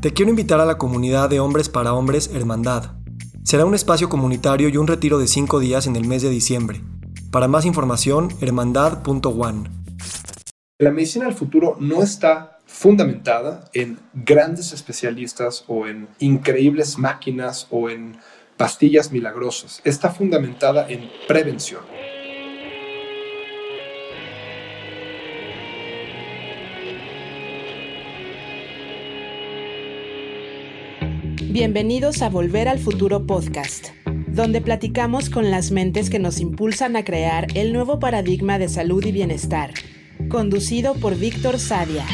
Te quiero invitar a la comunidad de Hombres para Hombres Hermandad. Será un espacio comunitario y un retiro de 5 días en el mes de diciembre. Para más información, hermandad.one. La medicina del futuro no está fundamentada en grandes especialistas o en increíbles máquinas o en pastillas milagrosas. Está fundamentada en prevención. Bienvenidos a Volver al Futuro Podcast, donde platicamos con las mentes que nos impulsan a crear el nuevo paradigma de salud y bienestar, conducido por Víctor Sadia.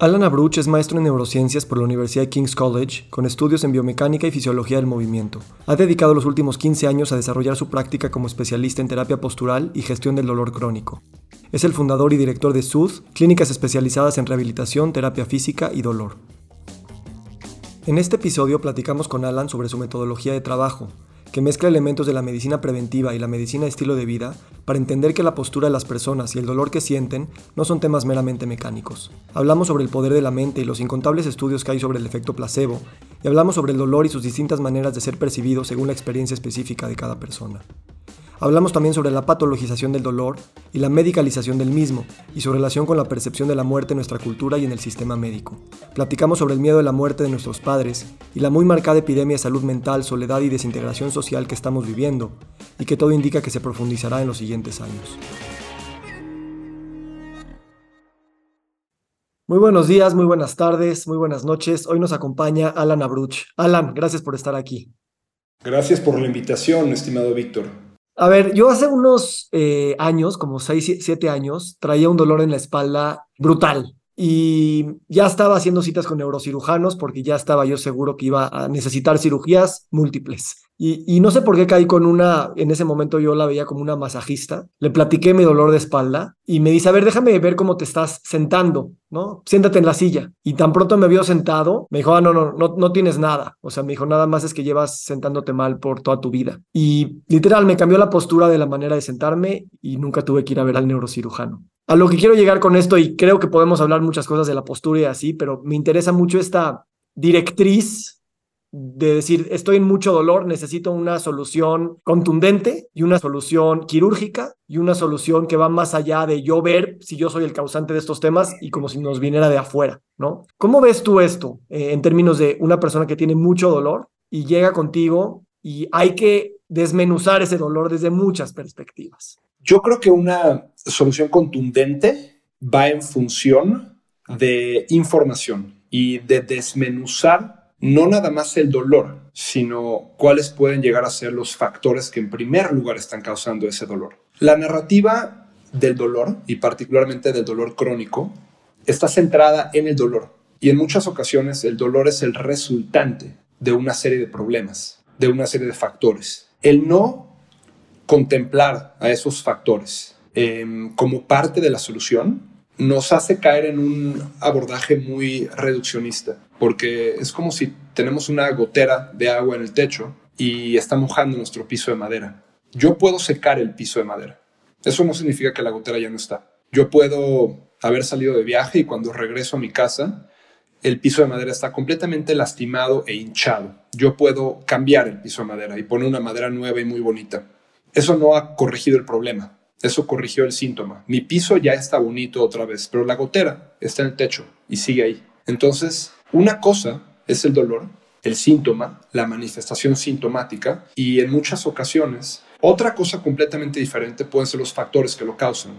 Alan Abruch es maestro en neurociencias por la Universidad de King's College, con estudios en biomecánica y fisiología del movimiento. Ha dedicado los últimos 15 años a desarrollar su práctica como especialista en terapia postural y gestión del dolor crónico. Es el fundador y director de SUD, clínicas especializadas en rehabilitación, terapia física y dolor. En este episodio platicamos con Alan sobre su metodología de trabajo, que mezcla elementos de la medicina preventiva y la medicina de estilo de vida para entender que la postura de las personas y el dolor que sienten no son temas meramente mecánicos. Hablamos sobre el poder de la mente y los incontables estudios que hay sobre el efecto placebo, y hablamos sobre el dolor y sus distintas maneras de ser percibido según la experiencia específica de cada persona. Hablamos también sobre la patologización del dolor y la medicalización del mismo, y su relación con la percepción de la muerte en nuestra cultura y en el sistema médico. Platicamos sobre el miedo de la muerte de nuestros padres y la muy marcada epidemia de salud mental, soledad y desintegración social que estamos viviendo, y que todo indica que se profundizará en los siguientes años. Muy buenos días, muy buenas tardes, muy buenas noches. Hoy nos acompaña Alan Abruch. Alan, gracias por estar aquí. Gracias por la invitación, estimado Víctor. A ver, yo hace unos eh, años, como 6, 7 años, traía un dolor en la espalda brutal. Y ya estaba haciendo citas con neurocirujanos porque ya estaba yo seguro que iba a necesitar cirugías múltiples. Y, no sé por qué caí con una, en ese momento yo la veía como una masajista, le platiqué mi dolor de espalda y me dice, a ver, déjame ver cómo te estás sentando, ¿no? Siéntate en la silla. Y tan pronto me vio sentado, me dijo, ah, no, no, no, no tienes nada. O sea, me dijo, nada más es que llevas sentándote mal por toda tu vida. Y literal, me cambió la postura de la manera de sentarme y nunca tuve que ir a ver al neurocirujano. A lo que quiero llegar con esto, y creo que podemos hablar muchas cosas de la postura y así, pero me interesa mucho esta directriz de decir, estoy en mucho dolor, necesito una solución contundente y una solución quirúrgica y una solución que va más allá de yo ver si yo soy el causante de estos temas y como si nos viniera de afuera, ¿no? ¿Cómo ves tú esto eh, en términos de una persona que tiene mucho dolor y llega contigo y hay que desmenuzar ese dolor desde muchas perspectivas? Yo creo que una solución contundente va en función de información y de desmenuzar no nada más el dolor, sino cuáles pueden llegar a ser los factores que en primer lugar están causando ese dolor. La narrativa del dolor, y particularmente del dolor crónico, está centrada en el dolor. Y en muchas ocasiones el dolor es el resultante de una serie de problemas, de una serie de factores. El no contemplar a esos factores em, como parte de la solución nos hace caer en un abordaje muy reduccionista, porque es como si tenemos una gotera de agua en el techo y está mojando nuestro piso de madera. Yo puedo secar el piso de madera. Eso no significa que la gotera ya no está. Yo puedo haber salido de viaje y cuando regreso a mi casa, el piso de madera está completamente lastimado e hinchado. Yo puedo cambiar el piso de madera y poner una madera nueva y muy bonita. Eso no ha corregido el problema. Eso corrigió el síntoma. Mi piso ya está bonito otra vez, pero la gotera está en el techo y sigue ahí. Entonces, una cosa es el dolor, el síntoma, la manifestación sintomática y en muchas ocasiones otra cosa completamente diferente pueden ser los factores que lo causan.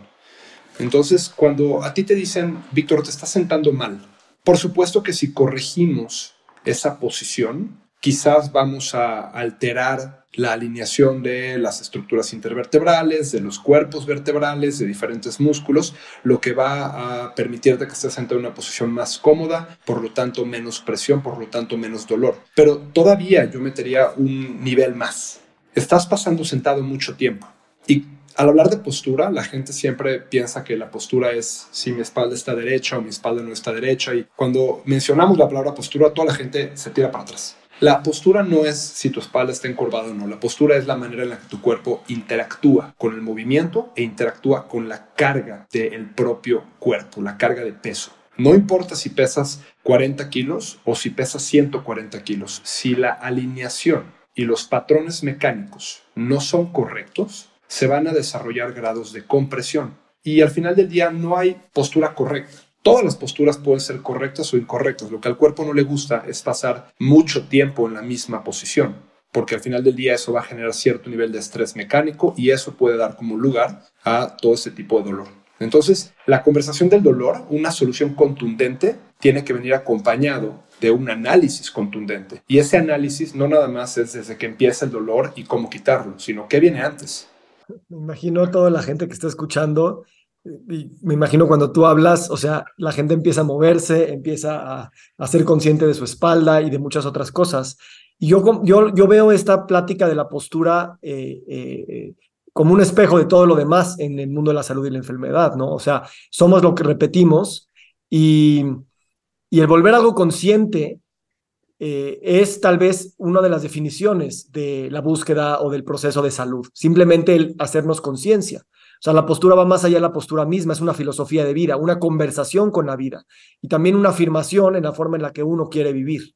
Entonces, cuando a ti te dicen, Víctor, te estás sentando mal, por supuesto que si corregimos esa posición, quizás vamos a alterar la alineación de las estructuras intervertebrales, de los cuerpos vertebrales, de diferentes músculos, lo que va a permitirte que estés en una posición más cómoda, por lo tanto menos presión, por lo tanto menos dolor. Pero todavía yo metería un nivel más. Estás pasando sentado mucho tiempo y al hablar de postura, la gente siempre piensa que la postura es si mi espalda está derecha o mi espalda no está derecha. Y cuando mencionamos la palabra postura, toda la gente se tira para atrás La postura no es si tu espalda está encorvada o no. La postura es la manera en la que tu cuerpo interactúa con el movimiento e interactúa con la carga del propio cuerpo, la carga de peso. No importa si pesas 40 kilos o si pesas 140 kilos, si la alineación y los patrones mecánicos no son correctos, se van a desarrollar grados de compresión. Y al final del día no hay postura correcta. Todas las posturas pueden ser correctas o incorrectas. Lo que al cuerpo no le gusta es pasar mucho tiempo en la misma posición, porque al final del día eso va a generar cierto nivel de estrés mecánico y eso puede dar como lugar a todo ese tipo de dolor. Entonces, la conversación del dolor, una solución contundente, tiene que venir acompañado de un análisis contundente. Y ese análisis no nada más es desde que empieza el dolor y cómo quitarlo, sino qué viene antes. Me imagino toda la gente que está escuchando me imagino cuando tú hablas, o sea, la gente empieza a moverse, empieza a, ser consciente de su espalda y de muchas otras cosas. Y yo, yo, yo veo esta plática de la postura eh, eh, como un espejo de todo lo demás en el mundo de la salud y la enfermedad, ¿no? O sea, somos lo que repetimos y, y el volver algo consciente eh, es tal vez una de las definiciones de la búsqueda o del proceso de salud, simplemente el hacernos conciencia. O sea, la postura va más allá de la postura misma, es una filosofía de vida, una conversación con la vida y también una afirmación en la forma en la que uno quiere vivir.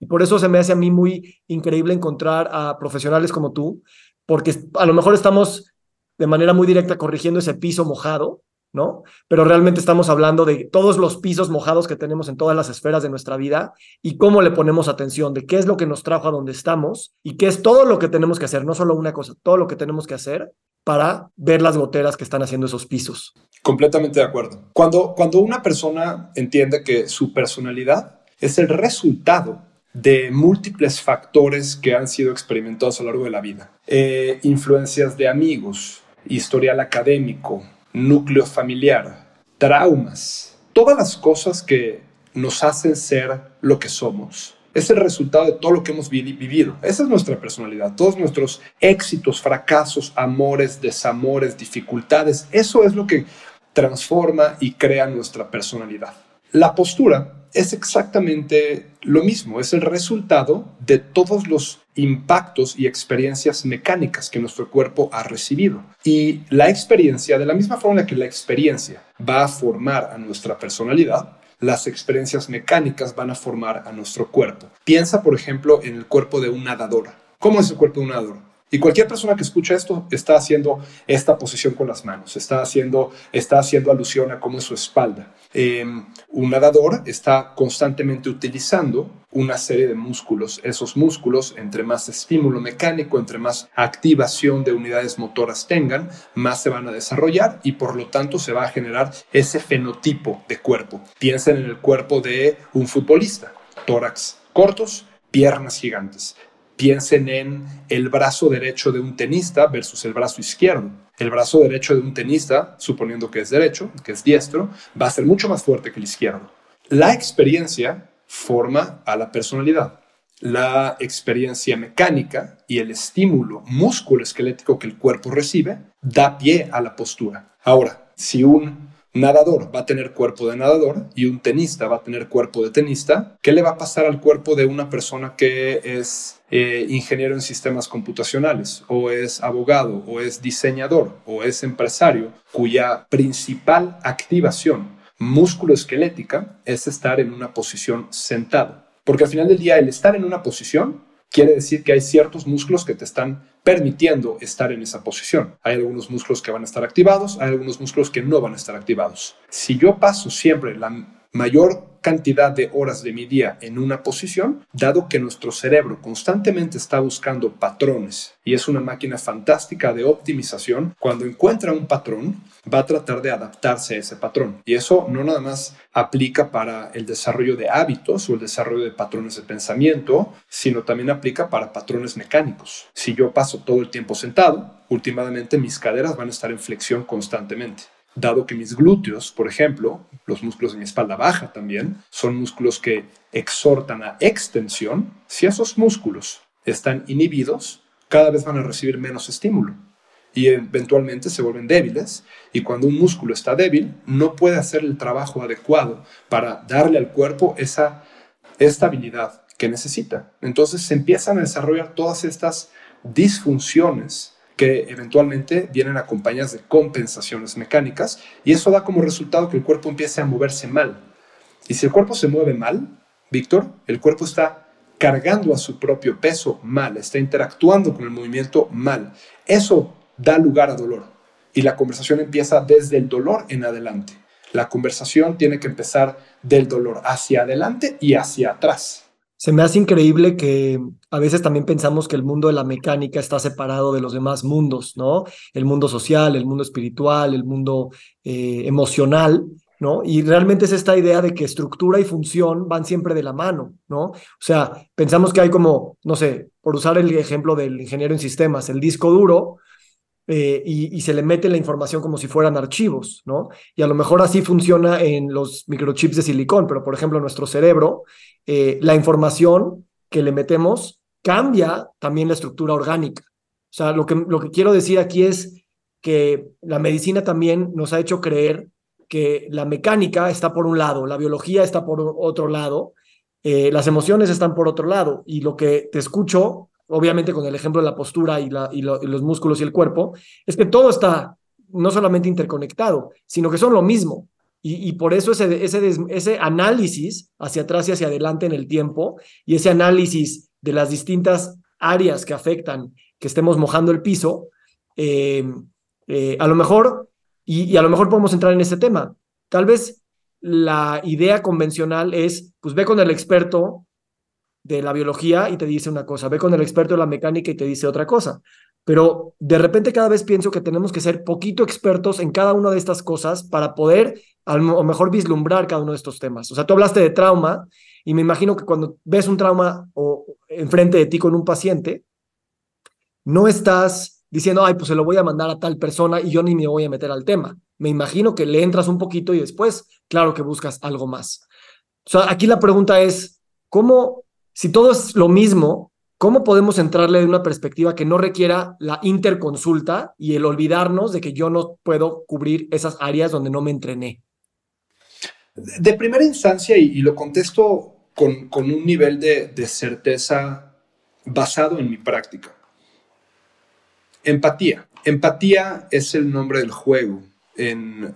Y por eso se me hace a mí muy increíble encontrar a profesionales como tú, porque a lo mejor estamos de manera muy directa corrigiendo ese piso mojado, ¿no? Pero realmente estamos hablando de todos los pisos mojados que tenemos en todas las esferas de nuestra vida y cómo le ponemos atención, de qué es lo que nos trajo a donde estamos y qué es todo lo que tenemos que hacer, no solo una cosa, todo lo que tenemos que hacer para ver las goteras que están haciendo esos pisos. Completamente de acuerdo. Cuando, cuando una persona entiende que su personalidad es el resultado de múltiples factores que han sido experimentados a lo largo de la vida, eh, influencias de amigos, historial académico, núcleo familiar, traumas, todas las cosas que nos hacen ser lo que somos es el resultado de todo lo que hemos vivido. Esa es nuestra personalidad, todos nuestros éxitos, fracasos, amores, desamores, dificultades. Eso es lo que transforma y crea nuestra personalidad. La postura es exactamente lo mismo, es el resultado de todos los impactos y experiencias mecánicas que nuestro cuerpo ha recibido. Y la experiencia, de la misma forma que la experiencia va a formar a nuestra personalidad, las experiencias mecánicas van a formar a nuestro cuerpo. Piensa, por ejemplo, en el cuerpo de un nadador. ¿Cómo es el cuerpo de un nadador? Y cualquier persona que escucha esto está haciendo esta posición con las manos, está haciendo, está haciendo alusión a cómo es su espalda. Em, un nadador está constantemente utilizando una serie de músculos. Esos músculos, entre más estímulo mecánico, entre más activación de unidades motoras tengan, más se van a desarrollar y por lo tanto se va a generar ese fenotipo de cuerpo. Piensen en el cuerpo de un futbolista, tórax cortos, piernas gigantes. Piensen en el brazo derecho de un tenista versus el brazo izquierdo. El brazo derecho de un tenista, suponiendo que es derecho, que es diestro, va a ser mucho más fuerte que el izquierdo. La experiencia forma a la personalidad. La experiencia mecánica y el estímulo músculo-esquelético que el cuerpo recibe da pie a la postura. Ahora, si un nadador va a tener cuerpo de nadador y un tenista va a tener cuerpo de tenista, ¿qué le va a pasar al cuerpo de una persona que es eh, ingeniero en sistemas computacionales o es abogado o es diseñador o es empresario cuya principal activación músculo-esquelética es estar en una posición sentado? Porque al final del día el estar en una posición quiere decir que hay ciertos músculos que te están permitiendo estar en esa posición. Hay algunos músculos que van a estar activados, hay algunos músculos que no van a estar activados. Si yo paso siempre la mayor cantidad de horas de mi día en una posición, dado que nuestro cerebro constantemente está buscando patrones y es una máquina fantástica de optimización, cuando encuentra un patrón, va a tratar de adaptarse a ese patrón. Y eso no nada más aplica para el desarrollo de hábitos o el desarrollo de patrones de pensamiento, sino también aplica para patrones mecánicos. Si yo paso todo el tiempo sentado, últimamente mis caderas van a estar en flexión constantemente dado que mis glúteos, por ejemplo, los músculos de mi espalda baja también, son músculos que exhortan a extensión, si esos músculos están inhibidos, cada vez van a recibir menos estímulo y eventualmente se vuelven débiles y cuando un músculo está débil no puede hacer el trabajo adecuado para darle al cuerpo esa estabilidad que necesita. Entonces se empiezan a desarrollar todas estas disfunciones que eventualmente vienen acompañadas de compensaciones mecánicas y eso da como resultado que el cuerpo empiece a moverse mal. Y si el cuerpo se mueve mal, Víctor, el cuerpo está cargando a su propio peso mal, está interactuando con el movimiento mal. Eso da lugar a dolor y la conversación empieza desde el dolor en adelante. La conversación tiene que empezar del dolor hacia adelante y hacia atrás. Se me hace increíble que a veces también pensamos que el mundo de la mecánica está separado de los demás mundos, ¿no? El mundo social, el mundo espiritual, el mundo eh, emocional, ¿no? Y realmente es esta idea de que estructura y función van siempre de la mano, ¿no? O sea, pensamos que hay como, no sé, por usar el ejemplo del ingeniero en sistemas, el disco duro, eh, y, se le mete la información como si fueran archivos, ¿no? Y a lo mejor así funciona en los microchips de silicón, pero por ejemplo nuestro cerebro, eh, la información que le metemos cambia también la estructura orgánica. O sea, lo que, lo que quiero decir aquí es que la medicina también nos ha hecho creer que la mecánica está por un lado, la biología está por otro lado, eh, las emociones están por otro lado, y lo que te escucho obviamente con el ejemplo de la postura y, los músculos y el cuerpo, es que todo está no solamente interconectado, sino que son lo mismo. Y, por eso ese, análisis hacia atrás y hacia adelante en el tiempo y ese análisis de las distintas áreas que afectan que estemos mojando el piso, eh, eh, a lo mejor, y, y, a lo mejor podemos entrar en ese tema, tal vez la idea convencional es, pues ve con el experto de la biología y te dice una cosa, ve con el experto de la mecánica y te dice otra cosa. Pero de repente cada vez pienso que tenemos que ser poquito expertos en cada una de estas cosas para poder a lo mejor vislumbrar cada uno de estos temas. O sea, tú hablaste de trauma y me imagino que cuando ves un trauma o enfrente de ti con un paciente, no estás diciendo, ay, pues se lo voy a mandar a tal persona y yo ni me voy a meter al tema. Me imagino que le entras un poquito y después, claro que buscas algo más. O sea, aquí la pregunta es, ¿cómo si todo es lo mismo, ¿cómo podemos entrarle de una perspectiva que no requiera la interconsulta y el olvidarnos de que yo no puedo cubrir esas áreas donde no me entrené? De primera instancia, y, lo contesto con, con un nivel de, de certeza basado en mi práctica. Empatía. Empatía es el nombre del juego en,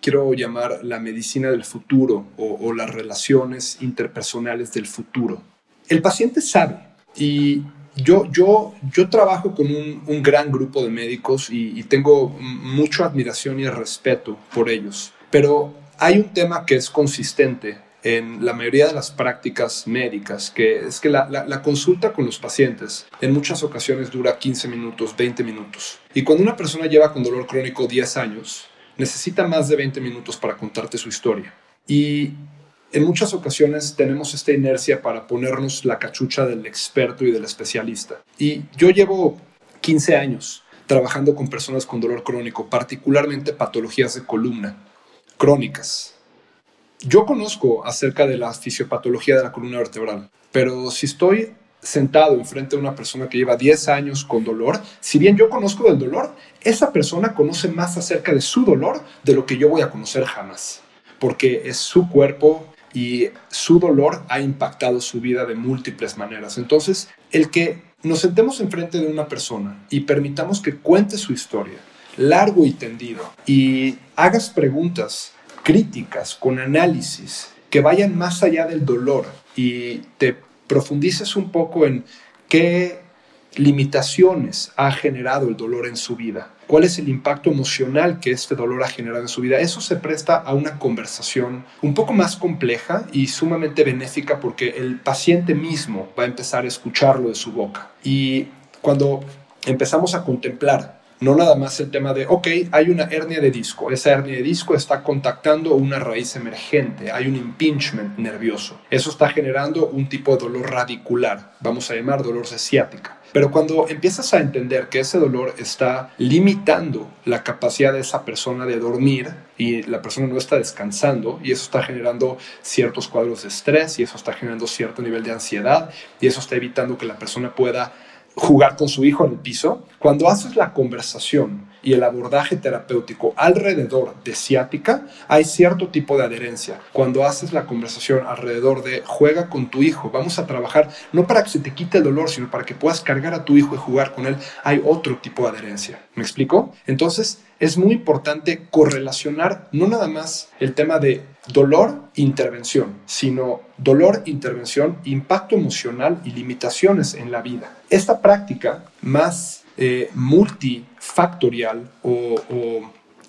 quiero llamar, la medicina del futuro o, o las relaciones interpersonales del futuro el paciente sabe y yo, yo, yo trabajo con un, gran grupo de médicos y, tengo mucha admiración y respeto por ellos, pero hay un tema que es consistente en la mayoría de las prácticas médicas, que es que la, la, consulta con los pacientes en muchas ocasiones dura 15 minutos, 20 minutos. Y cuando una persona lleva con dolor crónico 10 años, necesita más de 20 minutos para contarte su historia. Y en muchas ocasiones tenemos esta inercia para ponernos la cachucha del experto y del especialista. Y yo llevo 15 años trabajando con personas con dolor crónico, particularmente patologías de columna crónicas. Yo conozco acerca de la fisiopatología de la columna vertebral, pero si estoy sentado enfrente de una persona que lleva 10 años con dolor, si bien yo conozco del dolor, esa persona conoce más acerca de su dolor de lo que yo voy a conocer jamás, porque es su cuerpo, y su dolor ha impactado su vida de múltiples maneras. Entonces, el que nos sentemos enfrente de una persona y permitamos que cuente su historia, largo y tendido, y hagas preguntas críticas, con análisis, que vayan más allá del dolor y te profundices un poco en qué limitaciones ha generado el dolor en su vida, cuál es el impacto emocional que este dolor ha generado en su vida. Eso se presta a una conversación un poco más compleja y sumamente benéfica porque el paciente mismo va a empezar a escucharlo de su boca. Y cuando empezamos a contemplar no nada más el tema de, ok, hay una hernia de disco, esa hernia de disco está contactando una raíz emergente, hay un impingement nervioso, eso está generando un tipo de dolor radicular, vamos a llamar dolor de ciática. Pero cuando empiezas a entender que ese dolor está limitando la capacidad de esa persona de dormir y la persona no está descansando y eso está generando ciertos cuadros de estrés y eso está generando cierto nivel de ansiedad y eso está evitando que la persona pueda jugar con su hijo en el piso, cuando haces la conversación y el abordaje terapéutico alrededor de ciática, hay cierto tipo de adherencia. Cuando haces la conversación alrededor de juega con tu hijo, vamos a trabajar no para que se te quite el dolor, sino para que puedas cargar a tu hijo y jugar con él, hay otro tipo de adherencia. ¿Me explico? Entonces, es muy importante correlacionar no nada más el tema de dolor, intervención, sino dolor, intervención, impacto emocional y limitaciones en la vida. Esta práctica más eh, multifactorial o,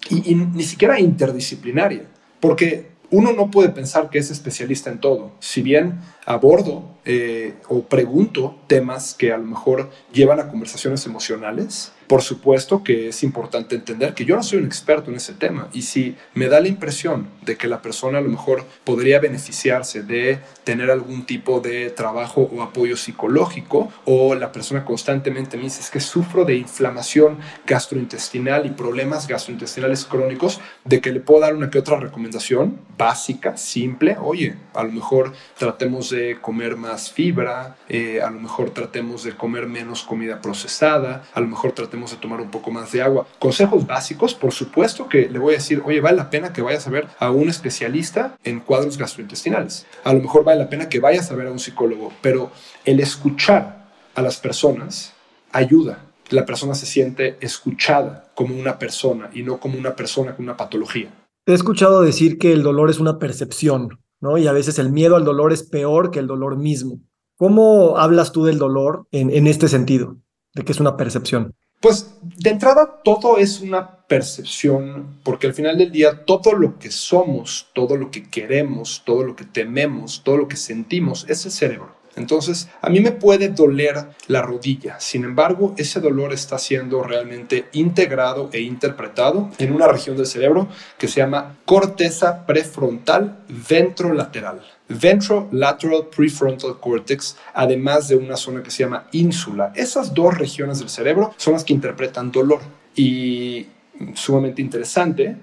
ni siquiera interdisciplinaria, porque uno no puede pensar que es especialista en todo. Si bien abordo eh, o pregunto temas que a lo mejor llevan a conversaciones emocionales, por supuesto que es importante entender que yo no soy un experto en ese tema y si me da la impresión de que la persona a lo mejor podría beneficiarse de tener algún tipo de trabajo o apoyo psicológico o la persona constantemente me dice es que sufro de inflamación gastrointestinal y problemas gastrointestinales crónicos, de que le puedo dar una que otra recomendación básica, simple, oye, a lo mejor tratemos de comer más fibra, eh, a lo mejor tratemos de comer menos comida procesada, a lo mejor tratemos de tomar un poco más de agua. Consejos básicos, por supuesto que le voy a decir, oye, vale la pena que vayas a ver a un especialista en cuadros gastrointestinales. A lo mejor vale la pena que vayas a ver a un psicólogo, pero el escuchar a las personas ayuda. La persona se siente escuchada como una persona y no como una persona con una patología. He escuchado decir que el dolor es una percepción, ¿no? Y a veces el miedo al dolor es peor que el dolor mismo. ¿Cómo hablas tú del dolor en, en este sentido, de que es una percepción? Pues de entrada todo es una percepción, porque al final del día todo lo que somos, todo lo que queremos, todo lo que tememos, todo lo que sentimos es el cerebro. Entonces, a mí me puede doler la rodilla, sin embargo, ese dolor está siendo realmente integrado e interpretado en una región del cerebro que se llama corteza prefrontal ventrolateral. Ventrolateral prefrontal cortex, además de una zona que se llama ínsula. Esas dos regiones del cerebro son las que interpretan dolor. Y sumamente interesante,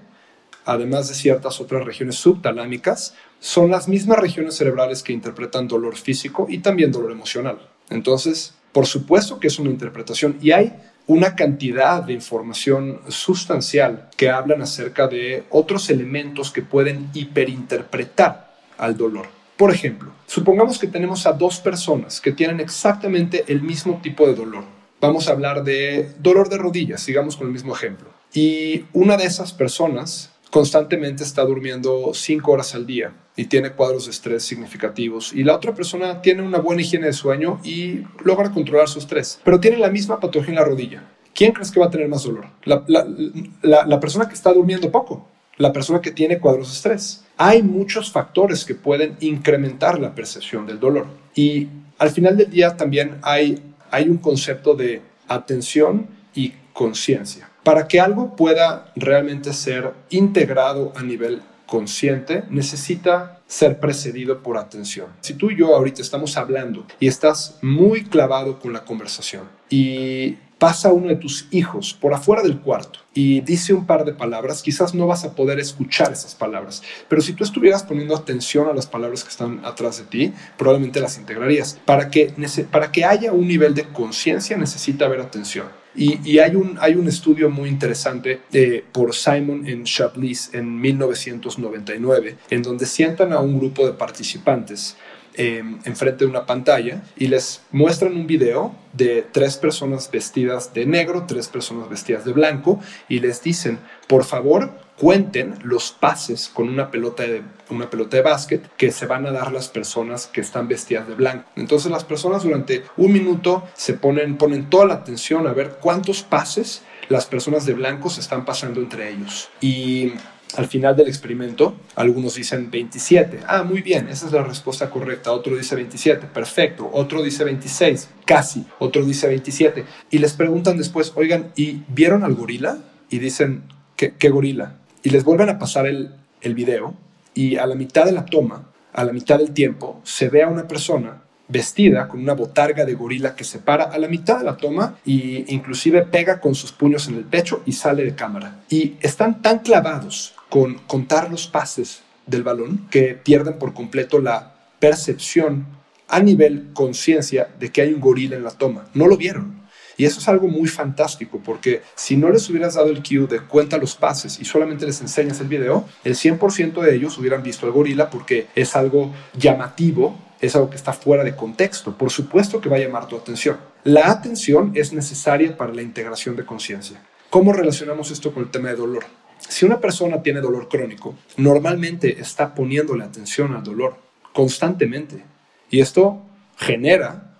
además de ciertas otras regiones subtalámicas, son las mismas regiones cerebrales que interpretan dolor físico y también dolor emocional. Entonces, por supuesto que es una interpretación y hay una cantidad de información sustancial que hablan acerca de otros elementos que pueden hiperinterpretar al dolor. Por ejemplo, supongamos que tenemos a dos personas que tienen exactamente el mismo tipo de dolor. Vamos a hablar de dolor de rodillas, sigamos con el mismo ejemplo. Y una de esas personas constantemente está durmiendo cinco horas al día y tiene cuadros de estrés significativos y la otra persona tiene una buena higiene de sueño y logra controlar su estrés, pero tiene la misma patología en la rodilla. ¿Quién crees que va a tener más dolor? La, persona que está durmiendo poco, la persona que tiene cuadros de estrés. Hay muchos factores que pueden incrementar la percepción del dolor y al final del día también hay, hay un concepto de atención y conciencia. Para que algo pueda realmente ser integrado a nivel consciente, necesita ser precedido por atención. Si tú y yo ahorita estamos hablando y estás muy clavado con la conversación y pasa uno de tus hijos por afuera del cuarto y dice un par de palabras, quizás no vas a poder escuchar esas palabras, pero si tú estuvieras poniendo atención a las palabras que están atrás de ti, probablemente las integrarías. Para que, para que haya un nivel de conciencia necesita haber atención. Y, hay, un, hay un estudio muy interesante eh, por Simon en Chablis en 1999, en donde sientan a un grupo de participantes eh, enfrente de una pantalla y les muestran un video de tres personas vestidas de negro, tres personas vestidas de blanco y les dicen, por favor, cuenten los pases con una pelota de, una pelota de básquet que se van a dar las personas que están vestidas de blanco. Entonces las personas durante un minuto se ponen, ponen toda la atención a ver cuántos pases las personas de blanco se están pasando entre ellos. Y al final del experimento, algunos dicen 27. Ah, muy bien, esa es la respuesta correcta. Otro dice 27, perfecto. Otro dice 26, casi. Otro dice 27. Y les preguntan después, oigan, ¿y vieron al gorila? Y dicen, ¿qué, gorila? y les vuelven a pasar el, el video y a la mitad de la toma, a la mitad del tiempo, se ve a una persona vestida con una botarga de gorila que se para a la mitad de la toma e inclusive pega con sus puños en el pecho y sale de cámara. Y están tan clavados con contar los pases del balón que pierden por completo la percepción a nivel conciencia de que hay un gorila en la toma. No lo vieron. Y eso es algo muy fantástico porque si no les hubieras dado el cue de cuenta los pases y solamente les enseñas el video, el 100% de ellos hubieran visto al gorila porque es algo llamativo, es algo que está fuera de contexto. Por supuesto que va a llamar tu atención. La atención es necesaria para la integración de conciencia. ¿Cómo relacionamos esto con el tema de dolor? Si una persona tiene dolor crónico, normalmente está poniéndole atención al dolor constantemente. Y esto genera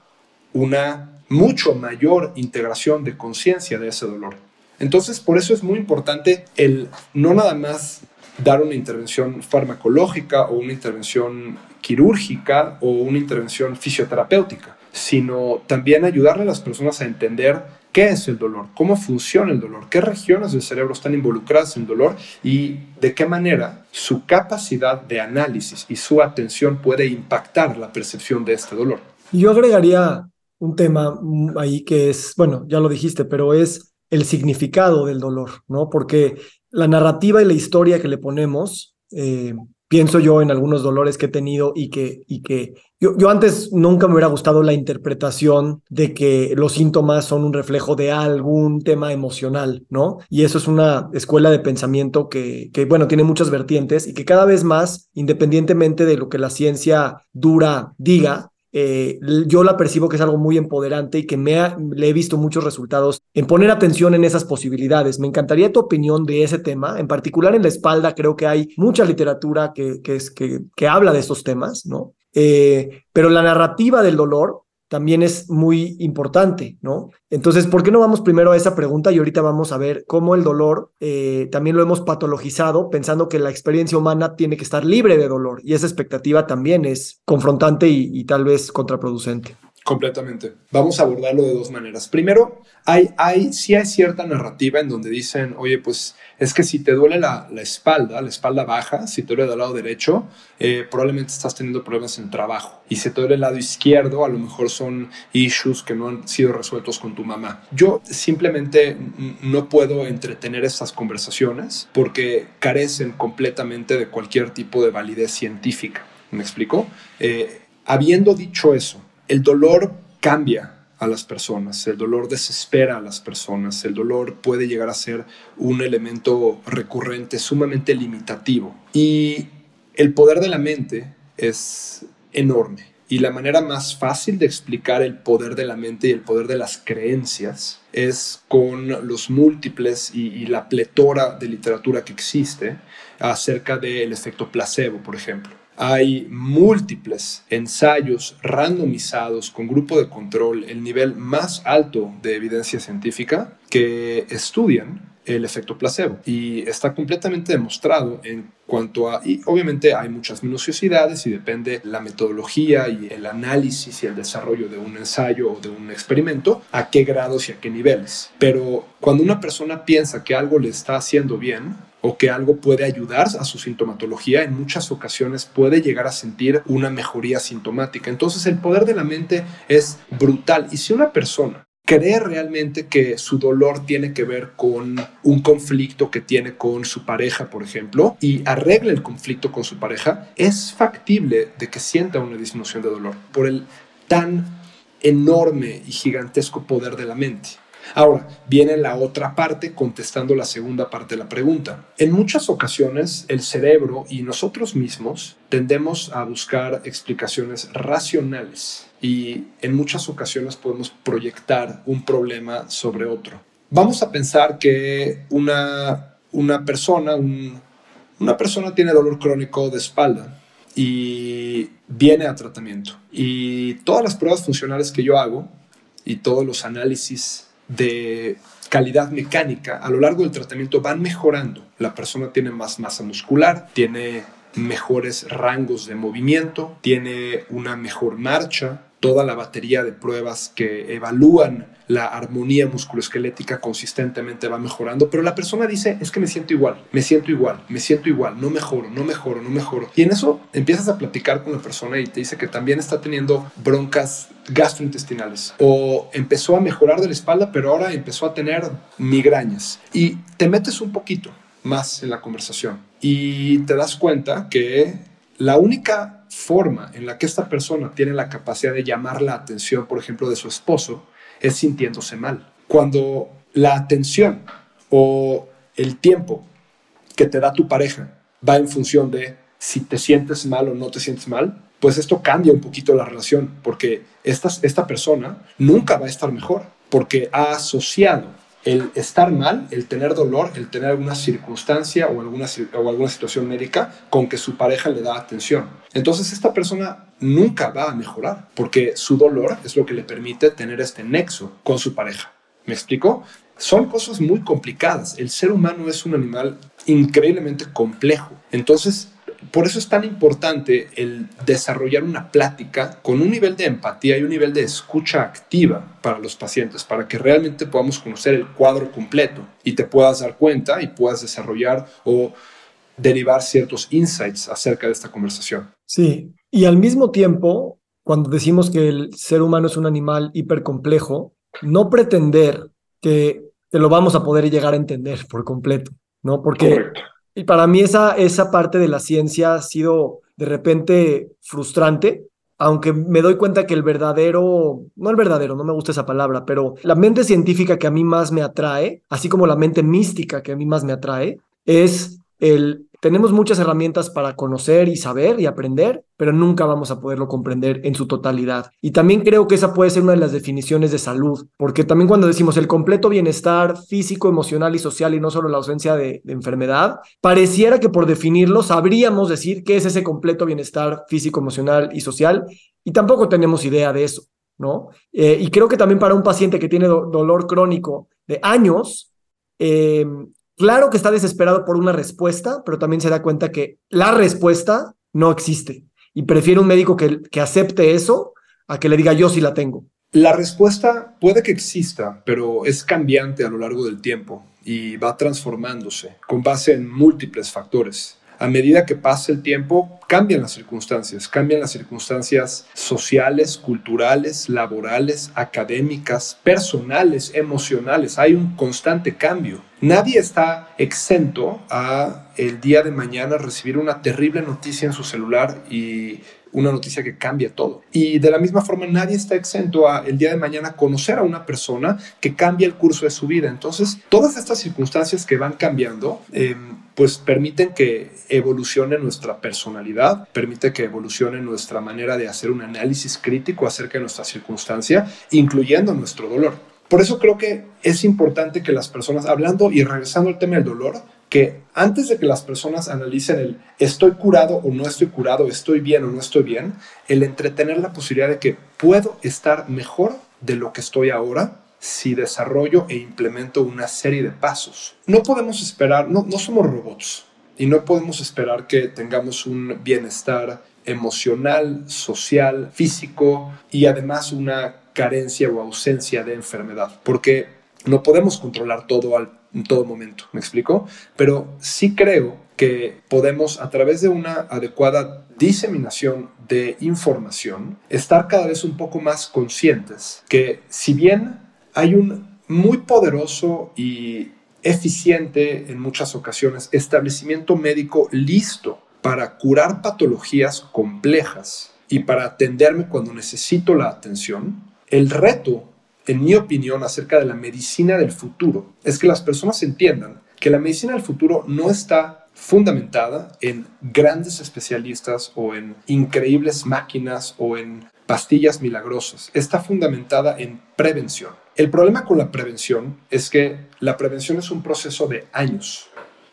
una mucho mayor integración de conciencia de ese dolor. Entonces, por eso es muy importante el no nada más dar una intervención farmacológica o una intervención quirúrgica o una intervención fisioterapéutica, sino también ayudarle a las personas a entender qué es el dolor, cómo funciona el dolor, qué regiones del cerebro están involucradas en el dolor y de qué manera su capacidad de análisis y su atención puede impactar la percepción de este dolor. Yo agregaría un tema ahí que es, bueno, ya lo dijiste, pero es el significado del dolor, ¿no? Porque la narrativa y la historia que le ponemos, eh, pienso yo en algunos dolores que he tenido y que, y que yo, yo, antes nunca me hubiera gustado la interpretación de que los síntomas son un reflejo de algún tema emocional, ¿no? Y eso es una escuela de pensamiento que, que, bueno, tiene muchas vertientes y que cada vez más, independientemente de lo que la ciencia dura diga, eh, yo la percibo que es algo muy empoderante y que me le he visto muchos resultados en poner atención en esas posibilidades. Me encantaría tu opinión de ese tema, en particular en la espalda, creo que hay mucha literatura que, que habla de estos temas, ¿no? Eh, pero la narrativa del dolor también es muy importante, ¿no? Entonces, ¿por qué no vamos primero a esa pregunta y ahorita vamos a ver cómo el dolor eh, también lo hemos patologizado pensando que la experiencia humana tiene que estar libre de dolor y esa expectativa también es confrontante y, tal vez contraproducente? Completamente. Vamos a abordarlo de dos maneras. Primero, hay, hay, sí hay cierta narrativa en donde dicen, oye, pues es que si te duele la, espalda, la espalda baja, si te duele del lado derecho, eh, probablemente estás teniendo problemas en el trabajo. Y si te duele el lado izquierdo, a lo mejor son issues que no han sido resueltos con tu mamá. Yo simplemente no puedo entretener estas conversaciones porque carecen completamente de cualquier tipo de validez científica. ¿Me explico? Eh, habiendo dicho eso, el dolor cambia a las personas, el dolor desespera a las personas, el dolor puede llegar a ser un elemento recurrente sumamente limitativo y el poder de la mente es enorme. Y la manera más fácil de explicar el poder de la mente y el poder de las creencias es con los múltiples y, la pletora de literatura que existe acerca del efecto placebo, por ejemplo. Hay múltiples ensayos randomizados con grupo de control, el nivel más alto de evidencia científica, que estudian el efecto placebo y está completamente demostrado en cuanto a, y obviamente hay muchas minuciosidades y depende la metodología y el análisis y el desarrollo de un ensayo o de un experimento, a qué grados y a qué niveles. Pero cuando una persona piensa que algo le está haciendo bien, o que algo puede ayudar a su sintomatología, en muchas ocasiones puede llegar a sentir una mejoría sintomática. Entonces el poder de la mente es brutal. Y si una persona cree realmente que su dolor tiene que ver con un conflicto que tiene con su pareja, por ejemplo, y arregla el conflicto con su pareja, es factible de que sienta una disminución de dolor por el tan enorme y gigantesco poder de la mente. Ahora, viene la otra parte contestando la segunda parte de la pregunta. En muchas ocasiones, el cerebro y nosotros mismos tendemos a buscar explicaciones racionales y en muchas ocasiones podemos proyectar un problema sobre otro. Vamos a pensar que una, una persona, una persona tiene dolor crónico de espalda y viene a tratamiento. Y todas las pruebas funcionales que yo hago y todos los análisis de calidad mecánica a lo largo del tratamiento van mejorando. La persona tiene más masa muscular, tiene mejores rangos de movimiento, tiene una mejor marcha, toda la batería de pruebas que evalúan la armonía musculoesquelética consistentemente va mejorando, pero la persona dice, es que me siento igual, me siento igual, me siento igual, no mejoro, no mejoro, no mejoro. Y en eso empiezas a platicar con la persona y te dice que también está teniendo broncas gastrointestinales o empezó a mejorar de la espalda, pero ahora empezó a tener migrañas. Y te metes un poquito más en la conversación y te das cuenta que la única forma en la que esta persona tiene la capacidad de llamar la atención, por ejemplo, de su esposo, es sintiéndose mal. Cuando la atención o el tiempo que te da tu pareja va en función de si te sientes mal o no te sientes mal, pues esto cambia un poquito la relación, porque esta, esta persona nunca va a estar mejor, porque ha asociado el estar mal, el tener dolor, el tener alguna circunstancia o alguna, o alguna situación médica con que su pareja le da atención. Entonces esta persona nunca va a mejorar porque su dolor es lo que le permite tener este nexo con su pareja. ¿Me explico? Son cosas muy complicadas. El ser humano es un animal increíblemente complejo. Entonces, por eso es tan importante el desarrollar una plática con un nivel de empatía y un nivel de escucha activa para los pacientes, para que realmente podamos conocer el cuadro completo y te puedas dar cuenta y puedas desarrollar o derivar ciertos insights acerca de esta conversación. Sí, y al mismo tiempo, cuando decimos que el ser humano es un animal hipercomplejo, no pretender que, que lo vamos a poder llegar a entender por completo, ¿no? Porque y para mí esa, esa parte de la ciencia ha sido de repente frustrante, aunque me doy cuenta que el verdadero, no el verdadero, no me gusta esa palabra, pero la mente científica que a mí más me atrae, así como la mente mística que a mí más me atrae, es el tenemos muchas herramientas para conocer y saber y aprender, pero nunca vamos a poderlo comprender en su totalidad. Y también creo que esa puede ser una de las definiciones de salud, porque también cuando decimos el completo bienestar físico, emocional y social y no solo la ausencia de, enfermedad, pareciera que por definirlo sabríamos decir qué es ese completo bienestar físico, emocional y social, y tampoco tenemos idea de eso. ¿No? Eh, y creo que también para un paciente que tiene dolor crónico de años, eh, claro que está desesperado por una respuesta, pero también se da cuenta que la respuesta no existe y prefiere un médico que, que acepte eso a que le diga yo sí la tengo. La respuesta puede que exista, pero es cambiante a lo largo del tiempo y va transformándose con base en múltiples factores a medida que pasa el tiempo, cambian las circunstancias, cambian las circunstancias sociales, culturales, laborales, académicas, personales, emocionales. Hay un constante cambio. Nadie está exento a el día de mañana recibir una terrible noticia en su celular y una noticia que cambia todo. Y de la misma forma, nadie está exento a el día de mañana conocer a una persona que cambia el curso de su vida. Entonces, todas estas circunstancias que van cambiando, em, pues permiten que evolucione nuestra personalidad, permite que evolucione nuestra manera de hacer un análisis crítico acerca de nuestra circunstancia, incluyendo nuestro dolor. Por eso creo que es importante que las personas, hablando y regresando al tema del dolor, que antes de que las personas analicen el estoy curado o no estoy curado, estoy bien o no estoy bien, el entretener la posibilidad de que puedo estar mejor de lo que estoy ahora si desarrollo e implemento una serie de pasos. No podemos esperar, no, no somos robots y no podemos esperar que tengamos un bienestar emocional, social, físico y además una carencia o ausencia de enfermedad, porque no podemos controlar todo al, en todo momento, ¿me explico? Pero sí creo que podemos, a través de una adecuada diseminación de información, estar cada vez un poco más conscientes que si bien hay un muy poderoso y eficiente en muchas ocasiones establecimiento médico listo para curar patologías complejas y para atenderme cuando necesito la atención, el reto, en mi opinión, acerca de la medicina del futuro es que las personas entiendan que la medicina del futuro no está fundamentada en grandes especialistas o en increíbles máquinas o en pastillas milagrosas. Está fundamentada en prevención. El problema con la prevención es que la prevención es un proceso de años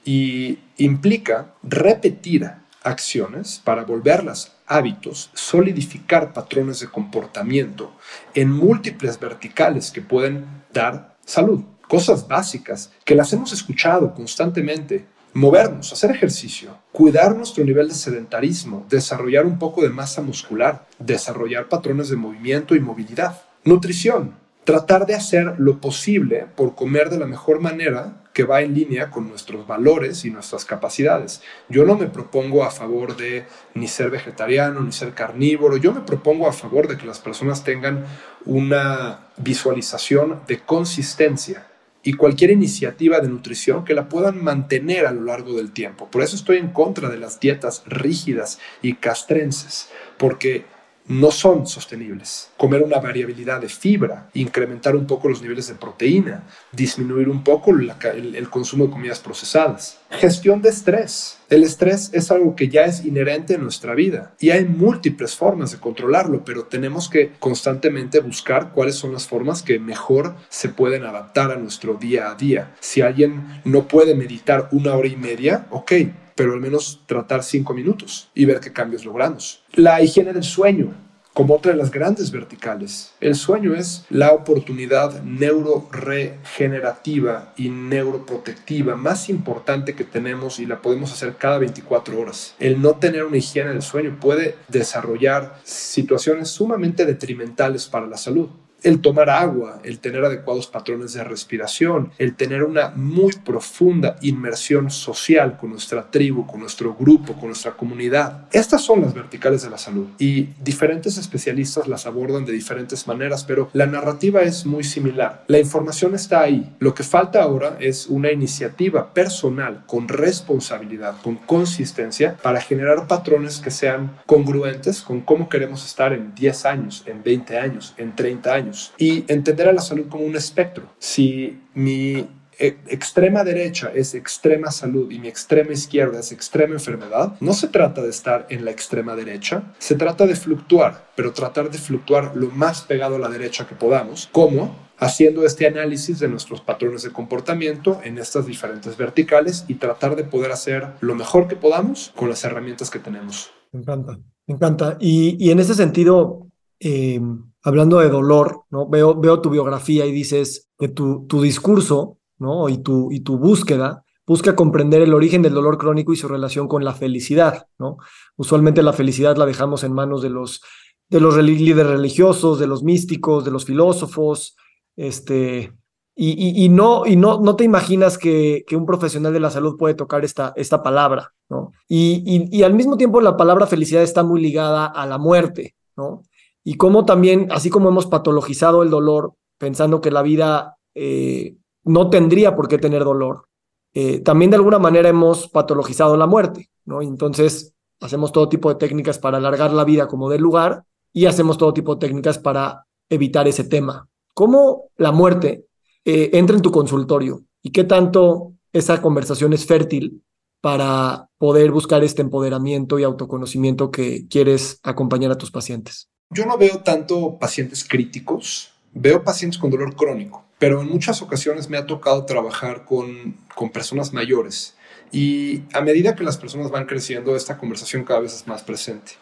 y implica repetir acciones para volverlas hábitos, solidificar patrones de comportamiento en múltiples verticales que pueden dar salud. Cosas básicas que las hemos escuchado constantemente. Movernos, hacer ejercicio, cuidar nuestro nivel de sedentarismo, desarrollar un poco de masa muscular, desarrollar patrones de movimiento y movilidad. Nutrición, tratar de hacer lo posible por comer de la mejor manera que va en línea con nuestros valores y nuestras capacidades. Yo no me propongo a favor de ni ser vegetariano ni ser carnívoro, yo me propongo a favor de que las personas tengan una visualización de consistencia y cualquier iniciativa de nutrición que la puedan mantener a lo largo del tiempo. Por eso estoy en contra de las dietas rígidas y castrenses, porque no son sostenibles. Comer una variabilidad de fibra, incrementar un poco los niveles de proteína, disminuir un poco el, consumo de comidas procesadas. Gestión de estrés. El estrés es algo que ya es inherente en nuestra vida y hay múltiples formas de controlarlo, pero tenemos que constantemente buscar cuáles son las formas que mejor se pueden adaptar a nuestro día a día. Si alguien no puede meditar una hora y media, ok, pero al menos tratar cinco minutos y ver qué cambios logramos. La higiene del sueño, como otra de las grandes verticales. El sueño es la oportunidad neuroregenerativa y neuroprotectiva más importante que tenemos y la podemos hacer cada 24 horas. El no tener una higiene del sueño puede desarrollar situaciones sumamente detrimentales para la salud el tomar agua, el tener adecuados patrones de respiración, el tener una muy profunda inmersión social con nuestra tribu, con nuestro grupo, con nuestra comunidad. Estas son las verticales de la salud y diferentes especialistas las abordan de diferentes maneras, pero la narrativa es muy similar. La información está ahí. Lo que falta ahora es una iniciativa personal con responsabilidad, con consistencia para generar patrones que sean congruentes con cómo queremos estar en 10 años, en 20 años, en 30 años y entender a la salud como un espectro. Si mi e, extrema derecha es extrema salud y mi extrema izquierda es extrema enfermedad, no se trata de estar en la extrema derecha, se trata de fluctuar, pero tratar de fluctuar lo más pegado a la derecha que podamos. ¿Cómo? Haciendo este análisis de nuestros patrones de comportamiento en estas diferentes verticales y tratar de poder hacer lo mejor que podamos con las herramientas que tenemos. Me encanta, me encanta. Y en ese sentido, eh, hablando de dolor, ¿no? Veo, veo tu biografía y dices que tu, tu discurso, ¿no? Y tu, y tu búsqueda busca comprender el origen del dolor crónico y su relación con la felicidad, ¿no? Usualmente la felicidad la dejamos en manos de los, de los líderes religiosos, de los místicos, de los filósofos, este, y, y, no, y no, no te imaginas que, que, un profesional de la salud puede tocar esta, esta palabra, ¿no? Y, y, al mismo tiempo la palabra felicidad está muy ligada a la muerte, ¿no? Y cómo también, así como hemos patologizado el dolor, pensando que la vida eh, no tendría por qué tener dolor, eh, también de alguna manera hemos patologizado la muerte, ¿no? entonces hacemos todo tipo de técnicas para alargar la vida como del lugar y hacemos todo tipo de técnicas para evitar ese tema. ¿Cómo la muerte eh, entra en tu consultorio y qué tanto esa conversación es fértil para poder buscar este empoderamiento y autoconocimiento que quieres acompañar a tus pacientes? Yo no veo tanto pacientes críticos, veo pacientes con dolor crónico, pero en muchas ocasiones me ha tocado trabajar con, con personas mayores y a medida que las personas van creciendo, esta conversación cada vez es más presente.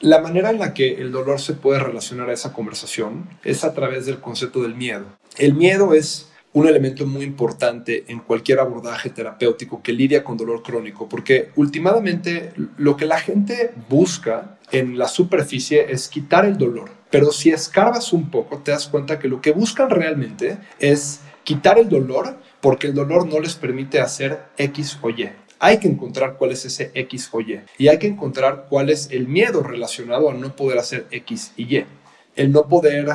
La manera en la que el dolor se puede relacionar a esa conversación es a través del concepto del miedo. El miedo es un elemento muy importante en cualquier abordaje terapéutico que lidia con dolor crónico, porque últimamente lo que la gente busca en la superficie es quitar el dolor, pero si escarbas un poco te das cuenta que lo que buscan realmente es quitar el dolor porque el dolor no les permite hacer X o Y. Hay que encontrar cuál es ese X o Y y hay que encontrar cuál es el miedo relacionado a no poder hacer X y Y. El no poder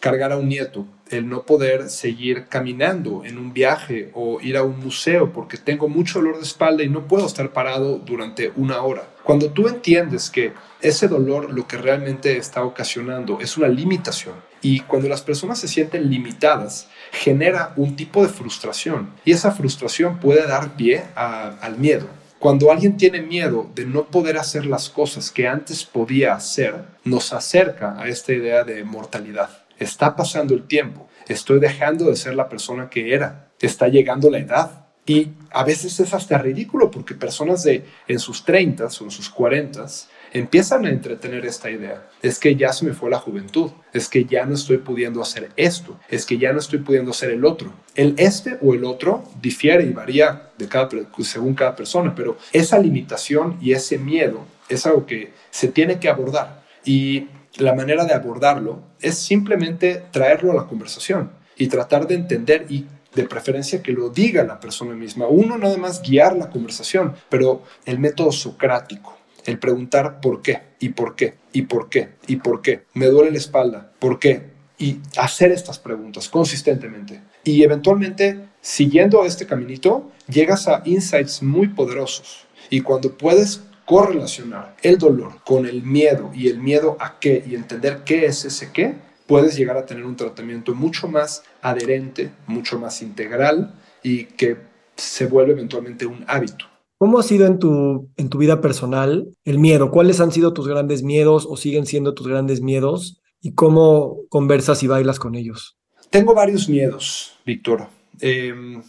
cargar a un nieto, el no poder seguir caminando en un viaje o ir a un museo porque tengo mucho dolor de espalda y no puedo estar parado durante una hora. Cuando tú entiendes que ese dolor lo que realmente está ocasionando es una limitación y cuando las personas se sienten limitadas genera un tipo de frustración y esa frustración puede dar pie al miedo. Cuando alguien tiene miedo de no poder hacer las cosas que antes podía hacer, nos acerca a esta idea de mortalidad está pasando el tiempo, estoy dejando de ser la persona que era, está llegando la edad. Y a veces es hasta ridículo porque personas de en sus 30 o en sus 40 empiezan a entretener esta idea. Es que ya se me fue la juventud, es que ya no estoy pudiendo hacer esto, es que ya no estoy pudiendo hacer el otro. El este o el otro difiere y varía de cada, según cada persona, pero esa limitación y ese miedo es algo que se tiene que abordar. Y la manera de abordarlo es simplemente traerlo a la conversación y tratar de entender y de preferencia que lo diga la persona misma. Uno nada más guiar la conversación, pero el método socrático, el preguntar por qué y por qué y por qué y por qué. Me duele la espalda, ¿por qué? Y hacer estas preguntas consistentemente. Y eventualmente, siguiendo este caminito, llegas a insights muy poderosos. Y cuando puedes correlacionar el dolor con el miedo y el miedo a qué y entender qué es ese qué, puedes llegar a tener un tratamiento mucho más adherente, mucho más integral y que se vuelve eventualmente un hábito. ¿Cómo ha sido en tu, en tu vida personal el miedo? ¿Cuáles han sido tus grandes miedos o siguen siendo tus grandes miedos? ¿Y cómo conversas y bailas con ellos? Tengo varios miedos, Víctor. Em,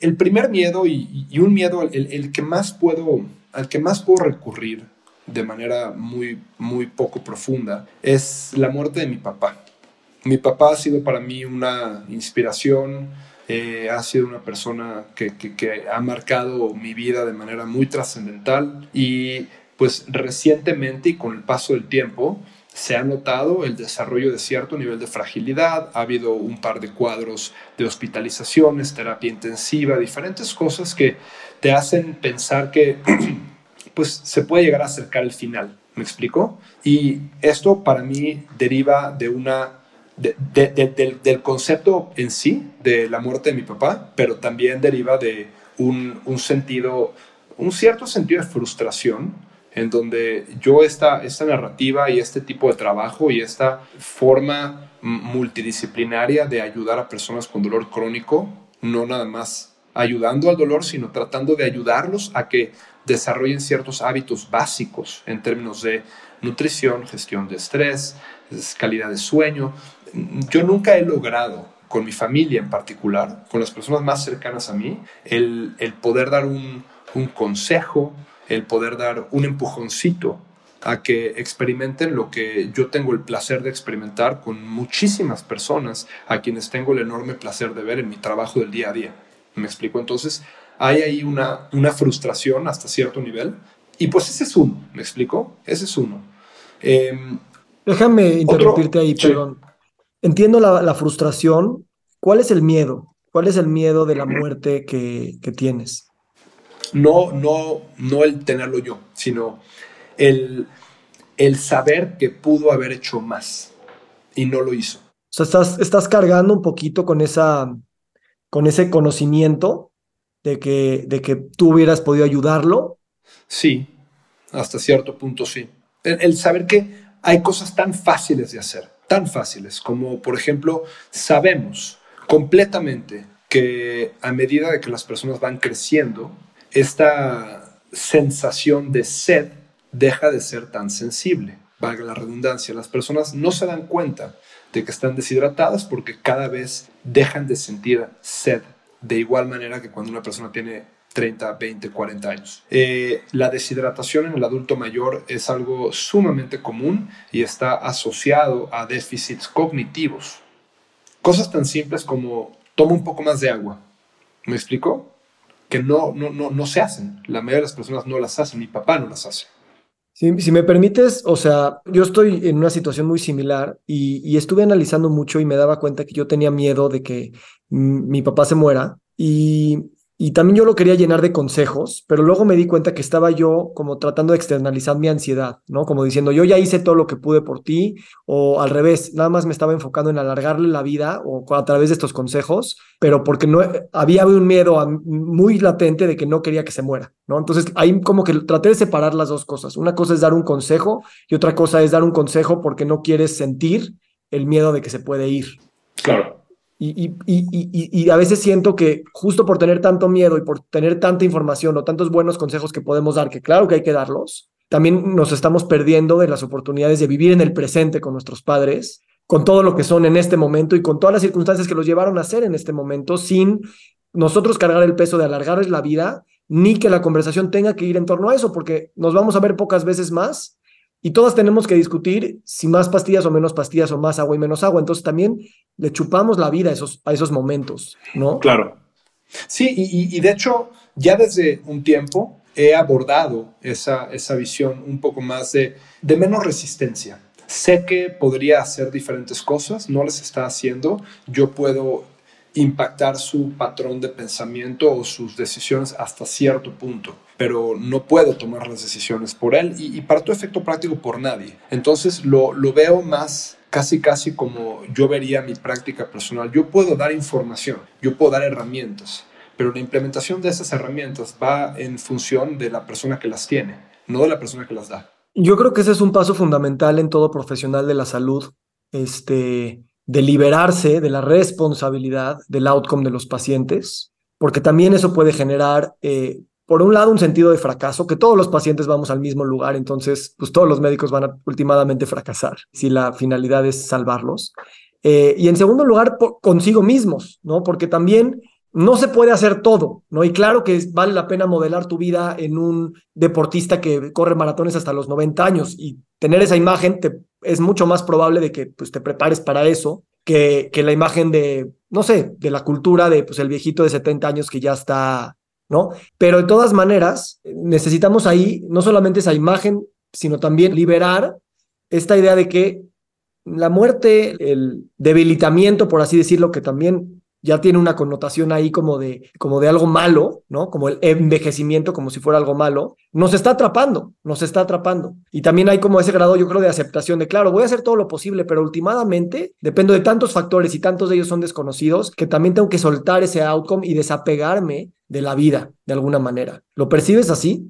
el primer miedo y, un miedo, el, que más puedo, al que más puedo recurrir de manera muy, muy poco profunda, es la muerte de mi papá. Mi papá ha sido para mí una inspiración, eh, ha sido una persona que, que, ha marcado mi vida de manera muy trascendental y pues recientemente y con el paso del tiempo se ha notado el desarrollo de cierto nivel de fragilidad, ha habido un par de cuadros de hospitalizaciones, terapia intensiva, diferentes cosas que te hacen pensar que pues se puede llegar a acercar el final, ¿me explico? Y esto para mí deriva de una del, concepto en sí de la muerte de mi papá, pero también deriva de un, sentido, un cierto sentido de frustración en donde yo esta, esta narrativa y este tipo de trabajo y esta forma multidisciplinaria de ayudar a personas con dolor crónico, no nada más ayudando al dolor, sino tratando de ayudarlos a que desarrollen ciertos hábitos básicos en términos de nutrición, gestión de estrés, calidad de sueño, yo nunca he logrado con mi familia en particular, con las personas más cercanas a mí, el, poder dar un, consejo, el poder dar un empujoncito a que experimenten lo que yo tengo el placer de experimentar con muchísimas personas a quienes tengo el enorme placer de ver en mi trabajo del día a día. ¿Me explico? Entonces, hay ahí una, una frustración hasta cierto nivel. Y pues ese es uno, ¿me explico? Ese es uno. Em, Déjame interrumpirte ahí, perdón. Entiendo la, frustración. ¿Cuál es el miedo? ¿Cuál es el miedo de la muerte que, tienes? No, no, no el tenerlo yo, sino el, el saber que pudo haber hecho más y no lo hizo. O sea, estás, estás cargando un poquito con, esa, con ese conocimiento de que, de que tú hubieras podido ayudarlo. Sí, hasta cierto punto sí. el saber que hay cosas tan fáciles de hacer tan fáciles como, por ejemplo, sabemos completamente que a medida de que las personas van creciendo, esta sensación de sed deja de ser tan sensible. Valga la redundancia, las personas no se dan cuenta de que están deshidratadas porque cada vez dejan de sentir sed de igual manera que cuando una persona tiene 30, 20, 40 años. Eh, la deshidratación en el adulto mayor es algo sumamente común y está asociado a déficits cognitivos. Cosas tan simples como toma un poco más de agua. ¿Me explico? Que no, no, no, no se hacen. La mayoría de las personas no las hacen. Mi papá no las hace. Si, me permites, o sea, yo estoy en una situación muy similar y, y estuve analizando mucho y me daba cuenta que yo tenía miedo de que mi papá se muera y y también yo lo quería llenar de consejos, pero luego me di cuenta que estaba yo como tratando de externalizar mi ansiedad, ¿no? Como diciendo, yo ya hice todo lo que pude por ti, o al revés, nada más me estaba enfocando en alargarle la vida o a través de estos consejos, pero porque no había un miedo muy latente de que no quería que se muera, ¿no? Entonces ahí como que traté de separar las dos cosas. Una cosa es dar un consejo y otra cosa es dar un consejo porque no quieres sentir el miedo de que se puede ir. Claro. Y, a veces siento que justo por tener tanto miedo y por tener tanta información o tantos buenos consejos que podemos dar, que claro que hay que darlos, también nos estamos perdiendo de las oportunidades de vivir en el presente con nuestros padres, con todo lo que son en este momento y con todas las circunstancias que los llevaron a ser en este momento, sin nosotros cargar el peso de alargarles la vida, ni que la conversación tenga que ir en torno a eso, porque nos vamos a ver pocas veces más y todas tenemos que discutir si más pastillas o menos pastillas o más agua y menos agua. Entonces también le chupamos la vida a esos, a esos momentos, ¿no? Claro. Sí, y, de hecho ya desde un tiempo he abordado esa, esa visión un poco más de, de menos resistencia. Sé que podría hacer diferentes cosas, no las está haciendo. Yo puedo impactar su patrón de pensamiento o sus decisiones hasta cierto punto, pero no puedo tomar las decisiones por él y, para tu efecto práctico por nadie. Entonces lo, lo veo más casi casi como yo vería mi práctica personal. Yo puedo dar información, yo puedo dar herramientas, pero la implementación de esas herramientas va en función de la persona que las tiene. no de la persona que las da. Yo creo que ese es un paso fundamental en todo profesional de la salud, este, de liberarse de la responsabilidad del outcome de los pacientes, porque también eso puede generar, eh, por un lado, un sentido de fracaso, que todos los pacientes vamos al mismo lugar, entonces, pues todos los médicos van a últimamente fracasar si la finalidad es salvarlos. Eh, y en segundo lugar, consigo mismos, ¿no? Porque también no se puede hacer todo, ¿no? Y claro que vale la pena modelar tu vida en un deportista que corre maratones hasta los 90 años y tener esa imagen te, es mucho más probable de que pues, te prepares para eso que, que la imagen de, no sé, de la cultura de pues, el viejito de 70 años que ya está, ¿no? Pero de todas maneras, necesitamos ahí no solamente esa imagen, sino también liberar esta idea de que la muerte, el debilitamiento, por así decirlo, que también ya tiene una connotación ahí como de, como de algo malo, ¿no? Como el envejecimiento, como si fuera algo malo, nos está atrapando, nos está atrapando. Y también hay como ese grado, yo creo, de aceptación de, claro, voy a hacer todo lo posible, pero últimamente dependo de tantos factores y tantos de ellos son desconocidos que también tengo que soltar ese outcome y desapegarme de la vida de alguna manera. ¿Lo percibes así?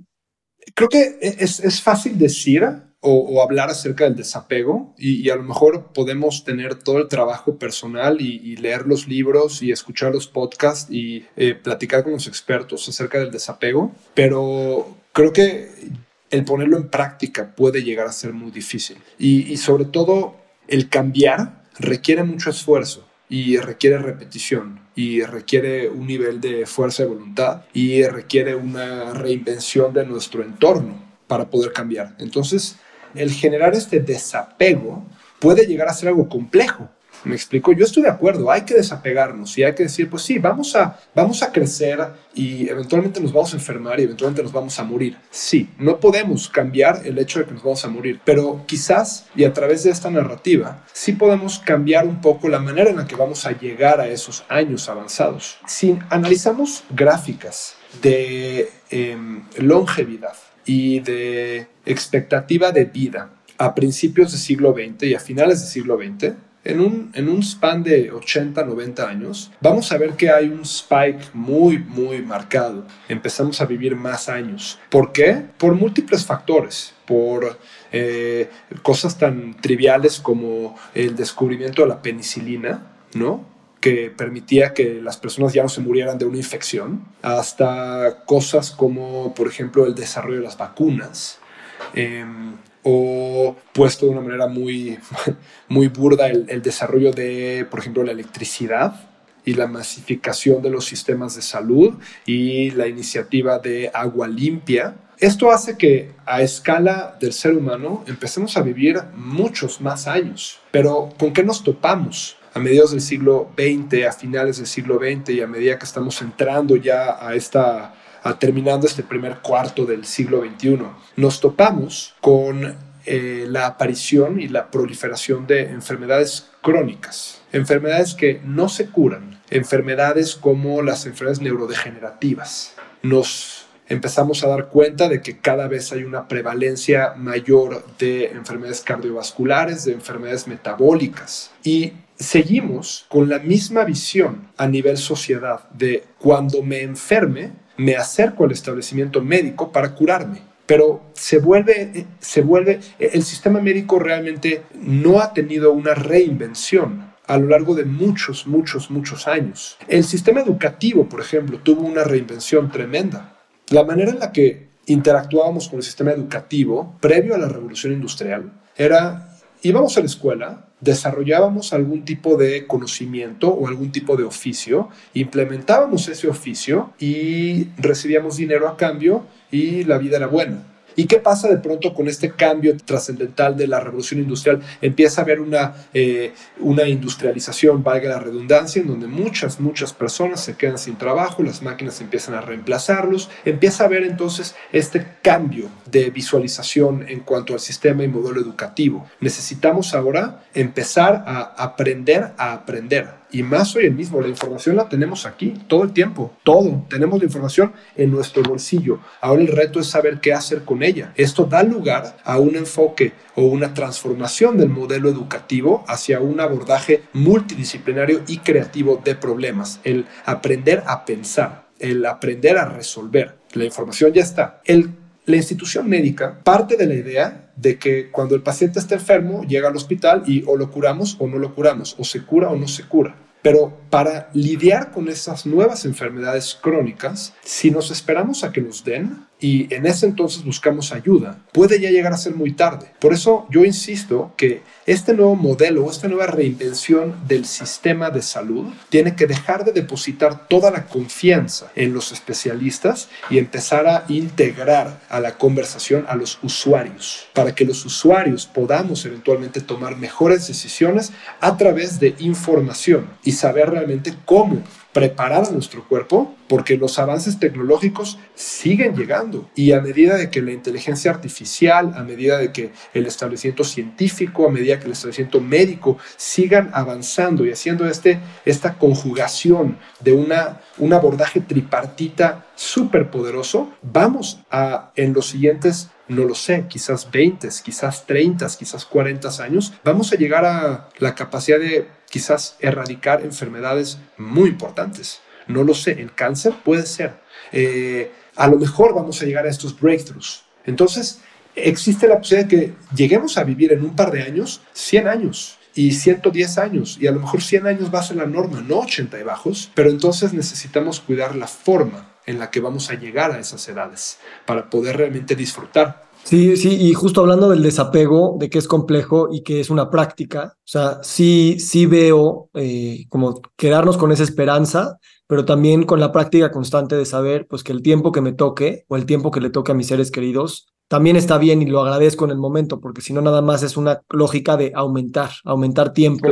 Creo que es, es fácil decir, o, hablar acerca del desapego y, a lo mejor podemos tener todo el trabajo personal y, leer los libros y escuchar los podcasts y eh, platicar con los expertos acerca del desapego, pero creo que el ponerlo en práctica puede llegar a ser muy difícil y sobre todo el cambiar requiere mucho esfuerzo y requiere repetición y requiere un nivel de fuerza de voluntad y requiere una reinvención de nuestro entorno para poder cambiar. Entonces, el generar este desapego puede llegar a ser algo complejo. Me explico, yo estoy de acuerdo, hay que desapegarnos y hay que decir, pues sí, vamos a, vamos a crecer y eventualmente nos vamos a enfermar y eventualmente nos vamos a morir. Sí, no podemos cambiar el hecho de que nos vamos a morir, pero quizás y a través de esta narrativa sí podemos cambiar un poco la manera en la que vamos a llegar a esos años avanzados. Si analizamos gráficas de em, longevidad, y de expectativa de vida a principios del siglo XX y a finales del siglo XX, en un, en un span de 80, 90 años, vamos a ver que hay un spike muy, muy marcado. Empezamos a vivir más años. ¿Por qué? Por múltiples factores. Por eh, cosas tan triviales como el descubrimiento de la penicilina, ¿no? Que permitía que las personas ya no se murieran de una infección, hasta cosas como, por ejemplo, el desarrollo de las vacunas, em, o puesto de una manera muy, muy burda el, el desarrollo de, por ejemplo, la electricidad y la masificación de los sistemas de salud y la iniciativa de agua limpia. Esto hace que a escala del ser humano empecemos a vivir muchos más años. Pero ¿con qué nos topamos? A mediados del siglo XX, a finales del siglo XX y a medida que estamos entrando ya a esta, a terminando este primer cuarto del siglo XXI, nos topamos con eh, la aparición y la proliferación de enfermedades crónicas, enfermedades que no se curan, enfermedades como las enfermedades neurodegenerativas. Nos empezamos a dar cuenta de que cada vez hay una prevalencia mayor de enfermedades cardiovasculares, de enfermedades metabólicas y seguimos con la misma visión a nivel sociedad de cuando me enferme, me acerco al establecimiento médico para curarme. Pero se vuelve, se vuelve, el sistema médico realmente no ha tenido una reinvención a lo largo de muchos, muchos, muchos años. El sistema educativo, por ejemplo, tuvo una reinvención tremenda. La manera en la que interactuábamos con el sistema educativo previo a la revolución industrial era íbamos a la escuela, desarrollábamos algún tipo de conocimiento o algún tipo de oficio, implementábamos ese oficio y recibíamos dinero a cambio y la vida era buena. ¿Y qué pasa de pronto con este cambio trascendental de la revolución industrial? Empieza a haber una, eh, una industrialización, valga la redundancia, en donde muchas, muchas personas se quedan sin trabajo, las máquinas empiezan a reemplazarlos, empieza a haber entonces este cambio de visualización en cuanto al sistema y modelo educativo. Necesitamos ahora empezar a aprender a aprender y más hoy en mismo. La información la tenemos aquí todo el tiempo, todo. Tenemos la información en nuestro bolsillo. Ahora el reto es saber qué hacer con ella. Esto da lugar a un enfoque o una transformación del modelo educativo hacia un abordaje multidisciplinario y creativo de problemas. El aprender a pensar, el aprender a resolver. La información ya está. El la institución médica parte de la idea de que cuando el paciente está enfermo llega al hospital y o lo curamos o no lo curamos, o se cura o no se cura. Pero para lidiar con esas nuevas enfermedades crónicas, si nos esperamos a que nos den y en ese entonces buscamos ayuda, puede ya llegar a ser muy tarde. Por eso yo insisto que este nuevo modelo, esta nueva reinvención del sistema de salud, tiene que dejar de depositar toda la confianza en los especialistas y empezar a integrar a la conversación a los usuarios, para que los usuarios podamos eventualmente tomar mejores decisiones a través de información y saber realmente cómo preparar a nuestro cuerpo porque los avances tecnológicos siguen llegando. Y a medida de que la inteligencia artificial, a medida de que el establecimiento científico, a medida que el establecimiento médico sigan avanzando y haciendo este, esta conjugación de una, un abordaje tripartita súper poderoso, vamos a en los siguientes no lo sé, quizás 20, quizás 30, quizás 40 años, vamos a llegar a la capacidad de quizás erradicar enfermedades muy importantes. No lo sé, el cáncer puede ser. Eh, a lo mejor vamos a llegar a estos breakthroughs. Entonces, existe la posibilidad de que lleguemos a vivir en un par de años 100 años y 110 años, y a lo mejor 100 años va a ser la norma, no 80 y bajos, pero entonces necesitamos cuidar la forma en la que vamos a llegar a esas edades para poder realmente disfrutar Sí, sí, y justo hablando del desapego, de que es complejo y que es una práctica, o sea, sí, sí veo eh, como quedarnos con esa esperanza, pero también con la práctica constante de saber pues que el tiempo que me toque o el tiempo que le toque a mis seres queridos también está bien y lo agradezco en el momento, porque si no nada más es una lógica de aumentar, aumentar tiempo.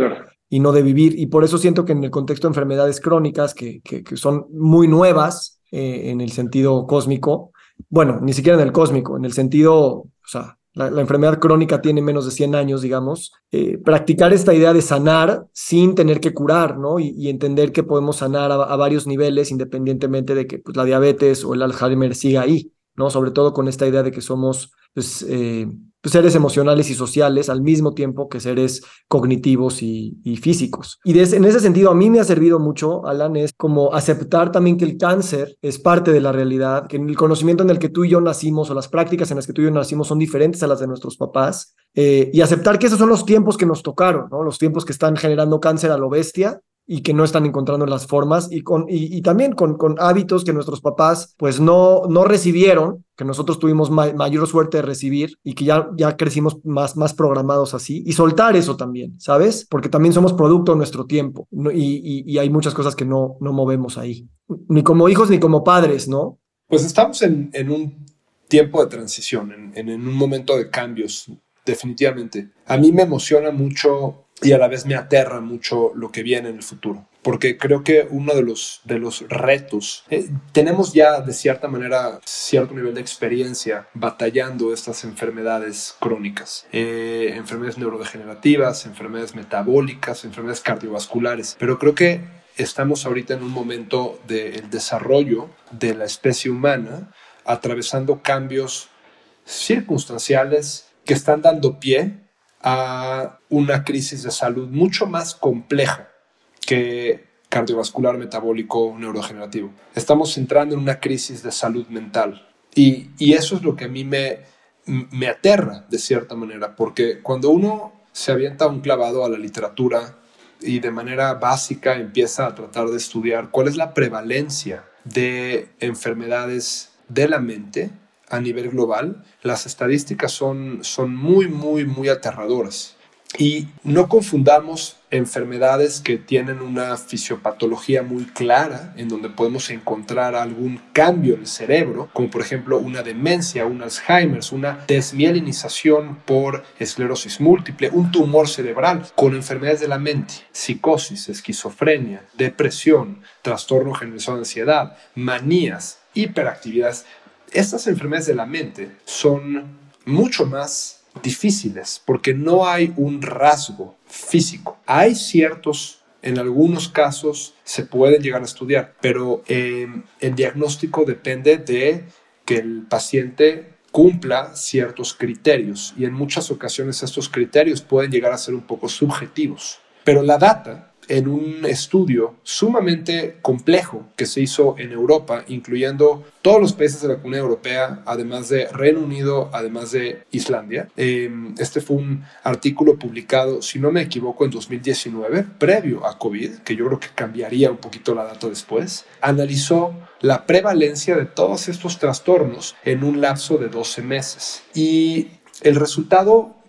y no de vivir. Y por eso siento que en el contexto de enfermedades crónicas, que, que, son muy nuevas eh, en el sentido cósmico, bueno, ni siquiera en el cósmico, en el sentido, o sea, la, enfermedad crónica tiene menos de 100 años, digamos, eh, practicar esta idea de sanar sin tener que curar, ¿no? Y, entender que podemos sanar a, varios niveles independientemente de que pues, la diabetes o el Alzheimer siga ahí, ¿no? Sobre todo con esta idea de que somos, pues, eh, seres emocionales y sociales al mismo tiempo que seres cognitivos y, físicos. Y en ese sentido, a mí me ha servido mucho, Alan, es como aceptar también que el cáncer es parte de la realidad, que el conocimiento en el que tú y yo nacimos o las prácticas en las que tú y yo nacimos son diferentes a las de nuestros papás, eh, y aceptar que esos son los tiempos que nos tocaron, ¿no? los tiempos que están generando cáncer a lo bestia y que no están encontrando las formas y, con, y, también con, con, hábitos que nuestros papás pues no, no recibieron, que nosotros tuvimos mayor suerte de recibir y que ya, ya crecimos más, más programados así y soltar eso también, ¿sabes? Porque también somos producto de nuestro tiempo y, y, hay muchas cosas que no, no movemos ahí, ni como hijos ni como padres, ¿no? Pues estamos en, en un tiempo de transición, en, en, en un momento de cambios, definitivamente. A mí me emociona mucho y a la vez me aterra mucho lo que viene en el futuro. Porque creo que uno de los, de los retos, eh, tenemos ya de cierta manera cierto nivel de experiencia batallando estas enfermedades crónicas, eh, enfermedades neurodegenerativas, enfermedades metabólicas, enfermedades cardiovasculares, pero creo que estamos ahorita en un momento del desarrollo de la especie humana atravesando cambios circunstanciales que están dando pie a una crisis de salud mucho más compleja que cardiovascular, metabólico, neurodegenerativo. Estamos entrando en una crisis de salud mental y, eso es lo que a mí me, me aterra de cierta manera, porque cuando uno se avienta un clavado a la literatura y de manera básica empieza a tratar de estudiar cuál es la prevalencia de enfermedades de la mente, a nivel global, las estadísticas son, son muy, muy, muy aterradoras. Y no confundamos enfermedades que tienen una fisiopatología muy clara, en donde podemos encontrar algún cambio en el cerebro, como por ejemplo una demencia, un Alzheimer, una desmielinización por esclerosis múltiple, un tumor cerebral, con enfermedades de la mente, psicosis, esquizofrenia, depresión, trastorno generalizado de ansiedad, manías, hiperactividades estas enfermedades de la mente son mucho más difíciles porque no hay un rasgo físico. Hay ciertos, en algunos casos se pueden llegar a estudiar, pero eh, el diagnóstico depende de que el paciente cumpla ciertos criterios y en muchas ocasiones estos criterios pueden llegar a ser un poco subjetivos. Pero la data en un estudio sumamente complejo que se hizo en Europa, incluyendo todos los países de la Comunidad Europea, además de Reino Unido, además de Islandia. Em, este fue un artículo publicado, si no me equivoco, en 2019, previo a COVID, que yo creo que cambiaría un poquito la data después. Analizó la prevalencia de todos estos trastornos en un lapso de 12 meses. Y el resultado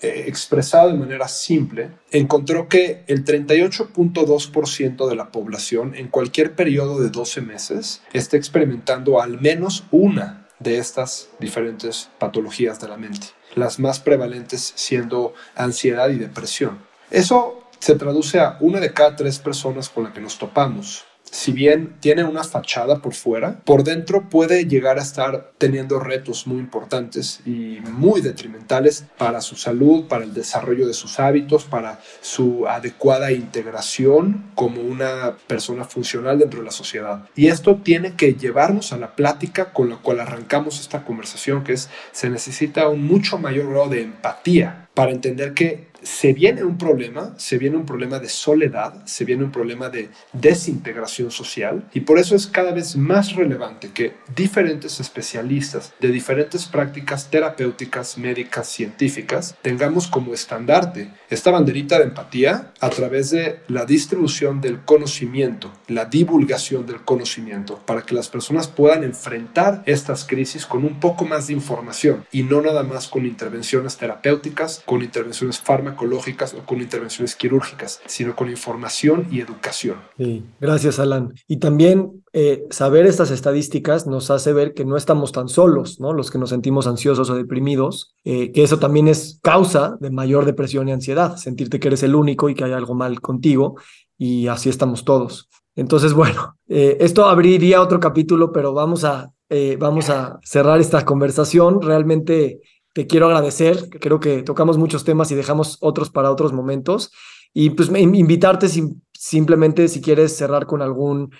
eh, expresado de manera simple, encontró que el 38.2% de la población en cualquier periodo de 12 meses está experimentando al menos una de estas diferentes patologías de la mente, las más prevalentes siendo ansiedad y depresión. Eso se traduce a una de cada tres personas con la que nos topamos si bien tiene una fachada por fuera, por dentro puede llegar a estar teniendo retos muy importantes y muy detrimentales para su salud, para el desarrollo de sus hábitos, para su adecuada integración como una persona funcional dentro de la sociedad. Y esto tiene que llevarnos a la plática con la cual arrancamos esta conversación, que es se necesita un mucho mayor grado de empatía para entender que se viene un problema, se viene un problema de soledad, se viene un problema de desintegración social y por eso es cada vez más relevante que diferentes especialistas de diferentes prácticas terapéuticas, médicas, científicas tengamos como estandarte esta banderita de empatía a través de la distribución del conocimiento, la divulgación del conocimiento para que las personas puedan enfrentar estas crisis con un poco más de información y no nada más con intervenciones terapéuticas, con intervenciones fármacas ecológicas o con intervenciones quirúrgicas, sino con información y educación. Sí, gracias, Alan. Y también eh, saber estas estadísticas nos hace ver que no estamos tan solos, ¿no? Los que nos sentimos ansiosos o deprimidos, eh, que eso también es causa de mayor depresión y ansiedad, sentirte que eres el único y que hay algo mal contigo, y así estamos todos. Entonces, bueno, eh, esto abriría otro capítulo, pero vamos a, vamos a cerrar esta conversación. Realmente te quiero agradecer. Creo que tocamos muchos temas y dejamos otros para otros momentos. Y pues invitarte simplemente si quieres cerrar con algún,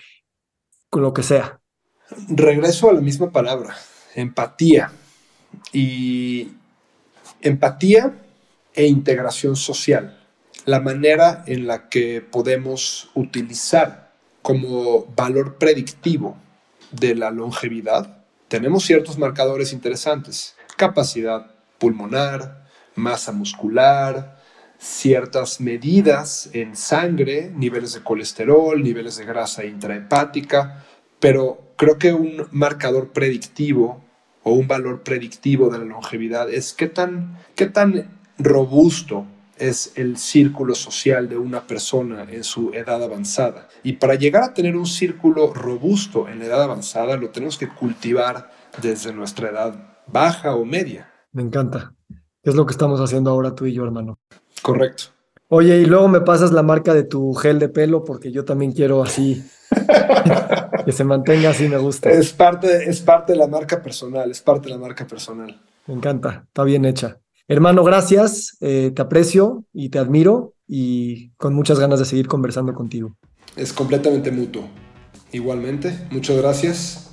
con lo que sea. Regreso a la misma palabra, empatía. Y empatía e integración social. La manera en la que podemos utilizar como valor predictivo de la longevidad. Tenemos ciertos marcadores interesantes capacidad pulmonar, masa muscular, ciertas medidas en sangre, niveles de colesterol, niveles de grasa intrahepática, pero creo que un marcador predictivo o un valor predictivo de la longevidad es qué tan, qué tan robusto es el círculo social de una persona en su edad avanzada. Y para llegar a tener un círculo robusto en la edad avanzada, lo tenemos que cultivar desde nuestra edad baja o media. Me encanta. Es lo que estamos haciendo ahora tú y yo, hermano. Correcto. Oye, y luego me pasas la marca de tu gel de pelo porque yo también quiero así. que se mantenga así, me gusta. Es parte, es parte de la marca personal, es parte de la marca personal. Me encanta, está bien hecha. Hermano, gracias, eh, te aprecio y te admiro y con muchas ganas de seguir conversando contigo. Es completamente mutuo. Igualmente, muchas gracias